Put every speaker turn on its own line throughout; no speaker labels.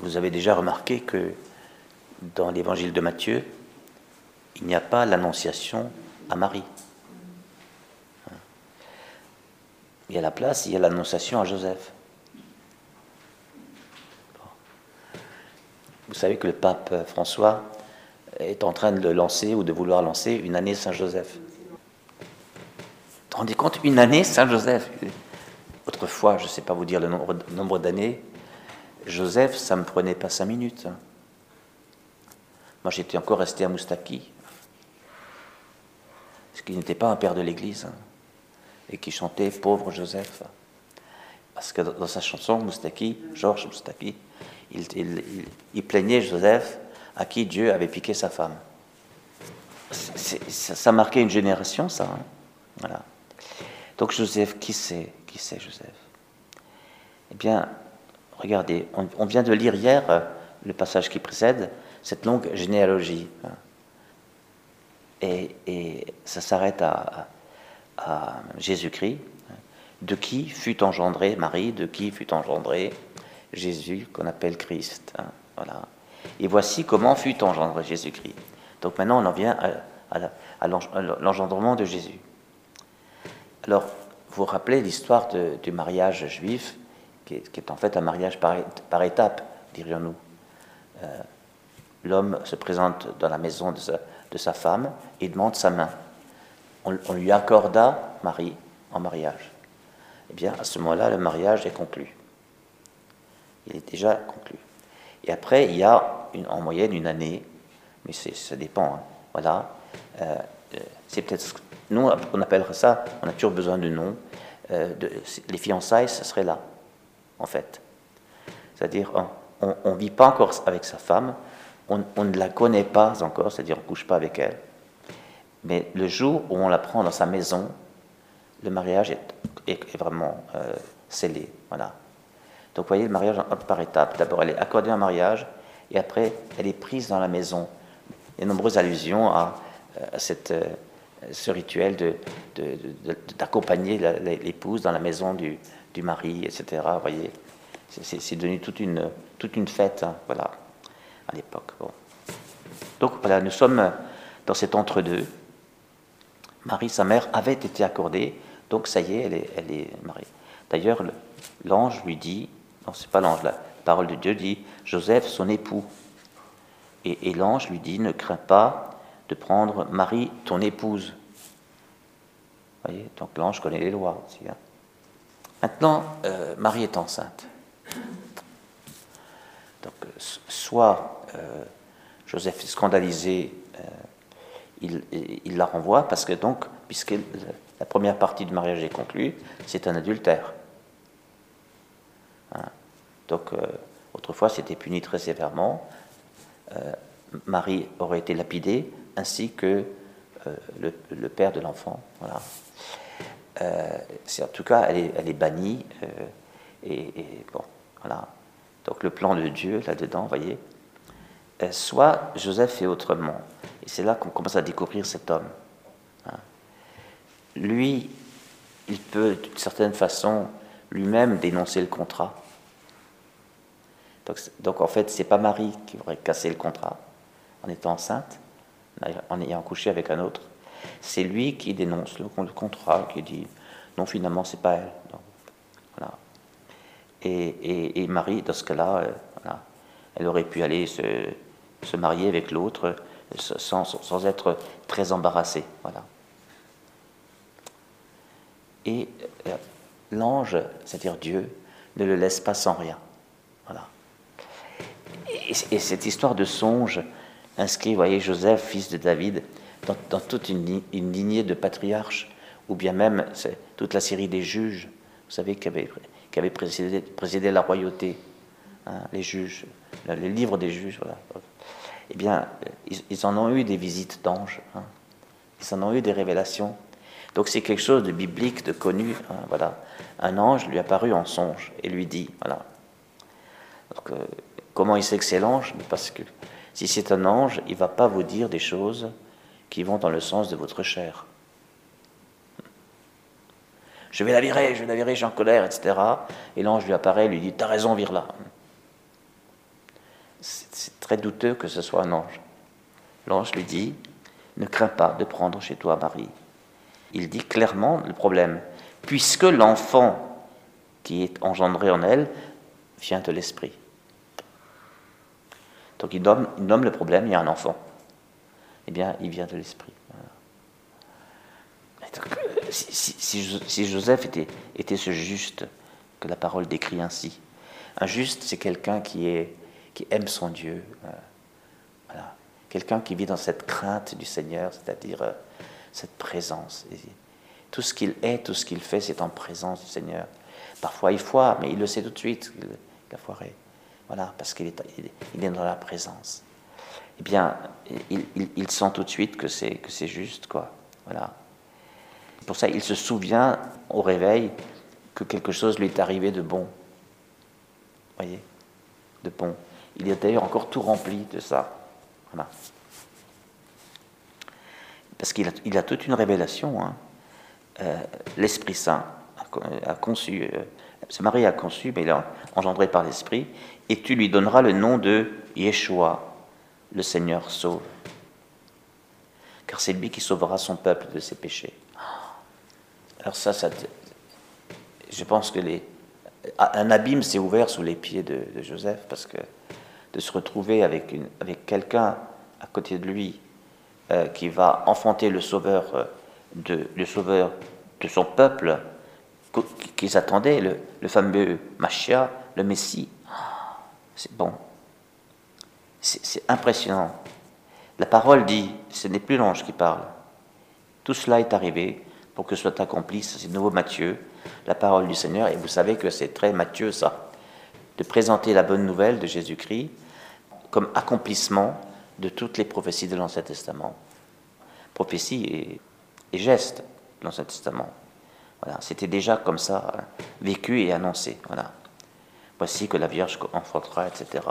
vous avez déjà remarqué que dans l'évangile de Matthieu, il n'y a pas l'annonciation à Marie. Il y a la place, il y a l'annonciation à Joseph. Vous savez que le pape François est en train de lancer ou de vouloir lancer une année Saint-Joseph. Vous vous rendez compte Une année Saint-Joseph? Autrefois, je ne sais pas vous dire le nombre, d'années, Joseph, ça ne me prenait pas cinq minutes. Moi, j'étais encore resté à Moustaki, parce n'était pas un père de l'Église, et qui chantait Pauvre Joseph. Parce que dans sa chanson, Moustaki, Georges Moustaki, il, plaignait Joseph à qui Dieu avait piqué sa femme. ça, marquait une génération, ça. Hein. Donc Joseph, qui c'est Qui c'est Joseph? Eh bien, regardez, on, vient de lire hier euh, le passage qui précède, cette longue généalogie. Hein. Et, ça s'arrête à, Jésus-Christ, hein. de qui fut engendré Marie, de qui fut engendré Jésus, qu'on appelle Christ. Hein. Et voici comment fut engendré Jésus-Christ. Donc maintenant, on en vient à l'engendrement de Jésus. Alors, vous vous rappelez l'histoire du mariage juif, qui est, en fait un mariage par, par étapes, dirions-nous. Euh, l'homme se présente dans la maison de sa, femme et demande sa main. On, lui accorda Marie en mariage. Eh bien, à ce moment-là, le mariage est conclu. Il est déjà conclu. Et après, il y a en moyenne une année, mais ça dépend. Hein. voilà. Euh, euh, c'est peut-être nous, on appellerait ça, on a toujours besoin de nom. Euh, les fiançailles, ce serait là, en fait. C'est-à-dire, on ne vit pas encore avec sa femme, on, ne la connaît pas encore, c'est-à-dire on ne couche pas avec elle. Mais le jour où on la prend dans sa maison, le mariage est, vraiment euh, scellé. Voilà. Donc vous voyez, le mariage par étapes. D'abord, elle est accordée en mariage, et après, elle est prise dans la maison. Il y a de nombreuses allusions à, cette, euh, ce rituel d'accompagner de, l'épouse dans la maison du, mari, etc. Voyez, c'est devenu toute une, toute une fête, hein, voilà, à l'époque. Donc voilà, nous sommes dans cet entre-deux. Marie, sa mère, avait été accordée, donc ça y est, elle est, elle est mariée. D'ailleurs, l'ange lui dit, non, c'est pas l'ange, la parole de Dieu dit, Joseph, son époux. Et l'ange lui dit, ne crains pas de prendre Marie, ton épouse. Vous voyez, donc l'ange connaît les lois aussi. Hein. Maintenant, euh, Marie est enceinte. Donc, euh, soit euh, Joseph est scandalisé, il, la renvoie parce que donc, puisque la première partie du mariage est conclue, c'est un adultère. Hein. Donc, autrefois, c'était puni très sévèrement. Marie aurait été lapidée, ainsi que euh, le, père de l'enfant. Voilà. Euh, en tout cas, elle est, bannie. Euh, et, bon, voilà. Donc le plan de Dieu là-dedans, voyez. soit Joseph fait autrement. Et c'est là qu'on commence à découvrir cet homme. Hein. Lui, il peut d'une certaine façon lui-même dénoncer le contrat. Donc, donc en fait, c'est pas Marie qui aurait cassé le contrat en étant enceinte, en ayant couché avec un autre, c'est lui qui dénonce le, contrat, qui dit non, finalement, c'est pas elle. voilà. et, et, Marie, dans ce cas-là, euh, voilà, elle aurait pu aller se, se marier avec l'autre sans, sans, être très embarrassée. Voilà. Et euh, l'ange, c'est-à-dire Dieu, ne le laisse pas sans rien. Voilà. Et cette histoire de songe, inscrit, voyez, Joseph, fils de David, dans, toute une, lignée de patriarches, ou bien même toute la série des juges, vous savez, qui avaient, qui présidé, la royauté, hein, les juges, le, livre des juges, voilà. Eh bien, ils, en ont eu des visites d'anges, hein. ils en ont eu des révélations. Donc c'est quelque chose de biblique, de connu. Hein, voilà. Un ange lui apparut en songe et lui dit, voilà. Donc, euh, comment il sait que c'est l'ange? Parce que si c'est un ange, il ne va pas vous dire des choses qui vont dans le sens de votre chair. Je vais la virer, je vais la virer, j'ai en colère, etc. Et l'ange lui apparaît, lui dit T'as raison, vire-la. c'est très douteux que ce soit un ange. L'ange lui dit, ne crains pas de prendre chez toi Marie. Il dit clairement le problème, puisque l'enfant qui est engendré en elle vient de l'esprit. Donc il nomme, le problème, il y a un enfant. Eh bien, il vient de l'esprit. Si, Joseph était, ce juste que la parole décrit ainsi, un juste, c'est quelqu'un qui, aime son Dieu. Euh. Quelqu'un qui vit dans cette crainte du Seigneur, c'est-à-dire euh, cette présence. tout ce qu'il est, tout ce qu'il fait, c'est en présence du Seigneur. Parfois il foire, mais il le sait tout de suite qu'il a foiré. Voilà, parce qu'il est, dans la présence. Eh bien, il, il, sent tout de suite que c'est, juste, quoi. Voilà. Pour ça, il se souvient au réveil que quelque chose lui est arrivé de bon voyez, de pont. Il est d'ailleurs encore tout rempli de ça. Voilà. Parce qu'il a, il a toute une révélation. Hein. Euh, L'Esprit Saint a, conçu, euh, Marie a conçu, mais il est engendré par l'Esprit, et tu lui donneras le nom de Yeshua, le Seigneur sauve. Car c'est lui qui sauvera son peuple de ses péchés. Alors ça, je pense que un abîme s'est ouvert sous les pieds de, Joseph parce que de se retrouver avec, quelqu'un à côté de lui euh, qui va enfanter le sauveur, euh, de, le sauveur de son peuple qu'ils attendaient, le, le fameux Machia, le Messie. C'est bon. C'est impressionnant. La parole dit, ce n'est plus l'ange qui parle. Tout cela est arrivé pour que soit accompli, c'est nouveau Matthieu, la parole du Seigneur, et vous savez que c'est très Matthieu ça, de présenter la bonne nouvelle de Jésus-Christ comme accomplissement de toutes les prophéties de l'Ancien Testament. Prophétie et, et geste de l'Ancien Testament. Voilà, c'était déjà comme ça, hein, vécu et annoncé. Voilà. Voici que la Vierge enfantera, etc.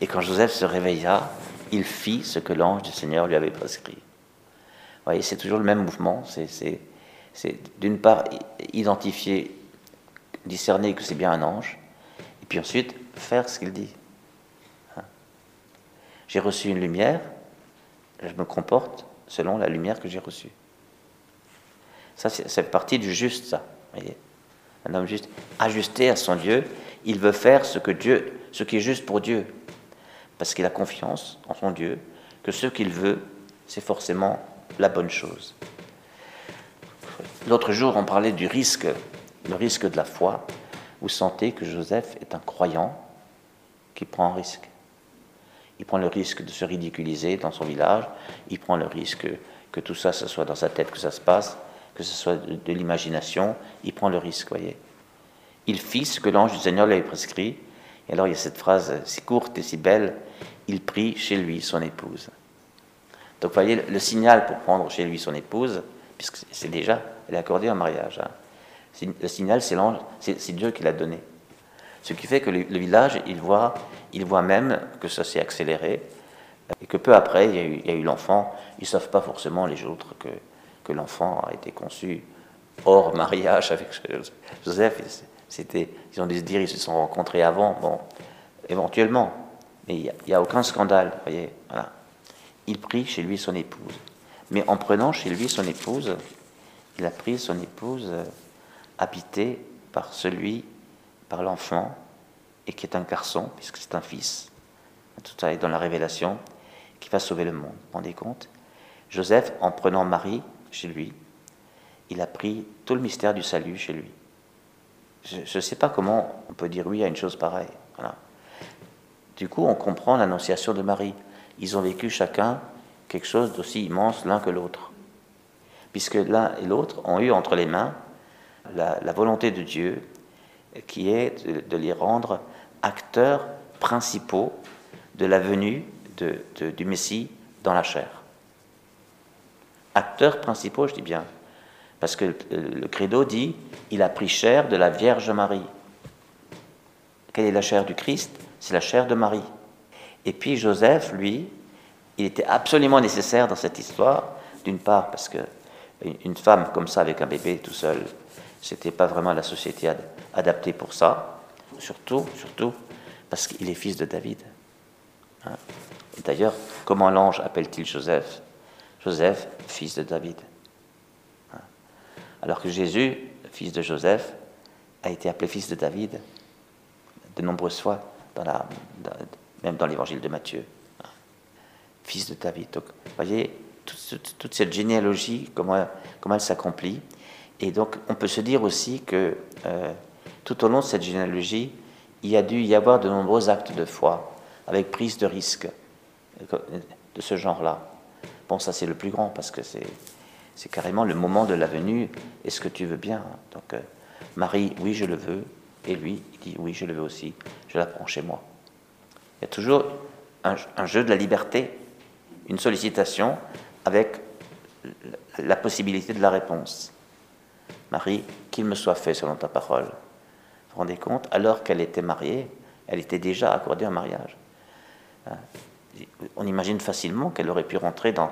Et quand Joseph se réveilla, il fit ce que l'ange du Seigneur lui avait prescrit. Vous voyez, c'est toujours le même mouvement. C'est c'est d'une part identifier, discerner que c'est bien un ange, et puis ensuite faire ce qu'il dit. Hein. J'ai reçu une lumière, je me comporte selon la lumière que j'ai reçue. Ça, c'est partie du juste, ça. Un homme juste, ajusté à son Dieu, il veut faire ce que Dieu, ce qui est juste pour Dieu, parce qu'il a confiance en son Dieu, que ce qu'il veut, c'est forcément la bonne chose. L'autre jour, on parlait du risque, le risque de la foi. Vous sentez que Joseph est un croyant qui prend un risque. Il prend le risque de se ridiculiser dans son village, il prend le risque que tout ça, ce soit dans sa tête que ça se passe, que ce soit de, l'imagination, il prend le risque, voyez. Il fit ce que l'ange du Seigneur lui avait prescrit, et alors il y a cette phrase si courte et si belle, il prit chez lui son épouse. Donc vous voyez, le signal pour prendre chez lui son épouse, puisque c'est déjà, elle est accordée en mariage. Hein. Le signal, c'est Dieu qui l'a donné. Ce qui fait que le, village, il voit, il voit même que ça s'est accéléré, et que peu après, il y a eu l'enfant. Ils ne savent pas forcément, les autres, que, que l'enfant a été conçu hors mariage avec Joseph. C'était, ils ont dû se dire, ils se sont rencontrés avant, bon, éventuellement. Mais il n'y a, aucun scandale, voyez, voilà. Il prit chez lui son épouse. Mais en prenant chez lui son épouse, il a pris son épouse euh, habitée par celui, par l'enfant, et qui est un garçon, puisque c'est un fils. Tout ça est dans la révélation, qui va sauver le monde. Vous vous rendez compte? Joseph, en prenant Marie chez lui, il a pris tout le mystère du salut chez lui. Je ne sais pas comment on peut dire oui à une chose pareille. Du coup, on comprend l'annonciation de Marie. Ils ont vécu chacun quelque chose d'aussi immense l'un que l'autre. Puisque l'un et l'autre ont eu entre les mains la, volonté de Dieu qui est de, les rendre acteurs principaux de la venue du Messie dans la chair. Acteurs principaux, je dis bien, parce que le credo dit, il a pris chair de la Vierge Marie. Quelle est la chair du Christ? C'est la chair de Marie. Et puis Joseph, lui, il était absolument nécessaire dans cette histoire, d'une part parce que une femme comme ça avec un bébé tout seul, c'était pas vraiment la société adaptée pour ça. Surtout, surtout parce qu'il est fils de David. Hein. D'ailleurs, comment l'ange appelle-t-il Joseph? Joseph, fils de David. Alors que Jésus, fils de Joseph, a été appelé fils de David de nombreuses fois, même dans l'évangile de Matthieu. Fils de David. Donc, vous voyez, toute, cette généalogie, comment, comment elle s'accomplit. Et donc, on peut se dire aussi que euh, tout au long de cette généalogie, il y a dû y avoir de nombreux actes de foi, avec prise de risque de ce genre-là. Bon, ça c'est le plus grand, parce que c'est, carrément le moment de la venue. Est-ce que tu veux bien? Donc, euh, Marie, oui, je le veux. Et lui, il dit, oui, je le veux aussi. Je la prends chez moi. Il y a toujours un jeu de la liberté, une sollicitation avec la possibilité de la réponse. Marie, qu'il me soit fait selon ta parole. Vous vous rendez compte? Alors qu'elle était mariée, elle était déjà accordée en mariage. On imagine facilement qu'elle aurait pu rentrer dans,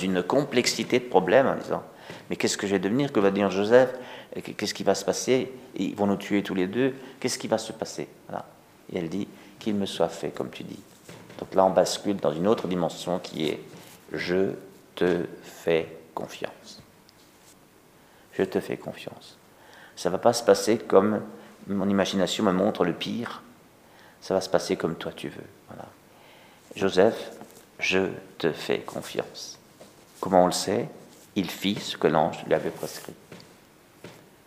une complexité de problèmes en disant Mais qu'est-ce que je vais devenir Que va dire Joseph Qu'est-ce qui va se passer Ils vont nous tuer tous les deux. Qu'est-ce qui va se passer? Et elle dit Qu'il me soit fait, comme tu dis. Donc là, on bascule dans une autre dimension qui est Je te fais confiance. Je te fais confiance. Ça ne va pas se passer comme mon imagination me montre le pire. Ça va se passer comme toi tu veux. Voilà. Joseph, je te fais confiance. Comment on le sait Il fit ce que l'ange lui avait prescrit.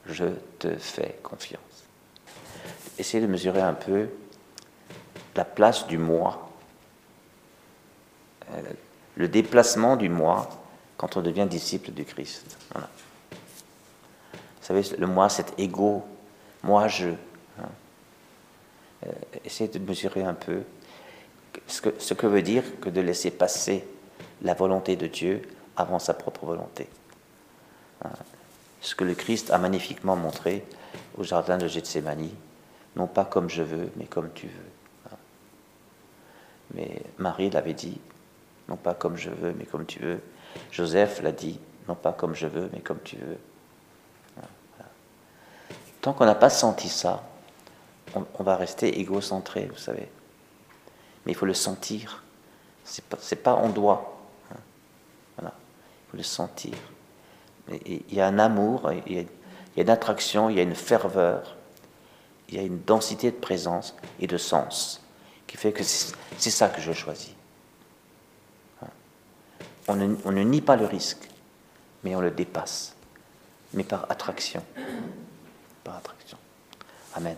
Je te fais confiance. Essayez de mesurer un peu la place du moi euh, le déplacement du moi quand on devient disciple du Christ. Vous savez, le moi, c'est égo, moi-je. Hein. Euh, essayez de mesurer un peu ce que, veut dire que de laisser passer la volonté de Dieu avant sa propre volonté. Hein. Ce que le Christ a magnifiquement montré au jardin de Gethsemane, non pas comme je veux, mais comme tu veux. Hein. Mais Marie l'avait dit, non pas comme je veux, mais comme tu veux. Joseph l'a dit, non pas comme je veux, mais comme tu veux. Tant qu'on n'a pas senti ça, on, va rester égocentré, vous savez. Mais il faut le sentir. C'est pas, pas on doit. Hein. Voilà. Il faut le sentir. il y a un amour, il y a, il y a une attraction, il y a une ferveur, il y a une densité de présence et de sens qui fait que c'est ça que je choisis on ne, nie pas le risque, mais on le dépasse, mais par attraction. Par attraction. Amen.